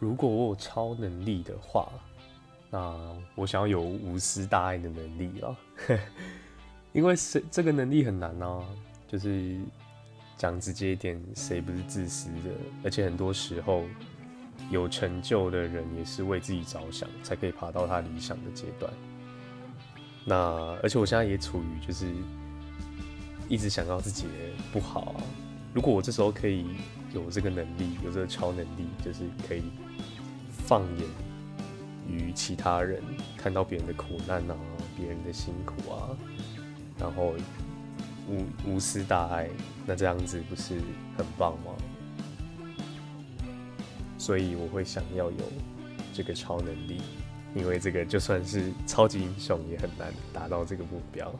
如果我有超能力的话，那我想要有无私大爱的能力啊，因为谁这个能力很难啊，就是讲直接一点，谁不是自私的？而且很多时候有成就的人也是为自己着想，才可以爬到他理想的阶段。那而且我现在也处于就是一直想到自己不好，如果我这时候可以有这个能力，有这个超能力，就是可以。放眼于其他人，看到别人的苦难啊，别人的辛苦啊，然后无无私大爱，那这样子不是很棒吗？所以我会想要有这个超能力，因为这个就算是超级英雄也很难达到这个目标。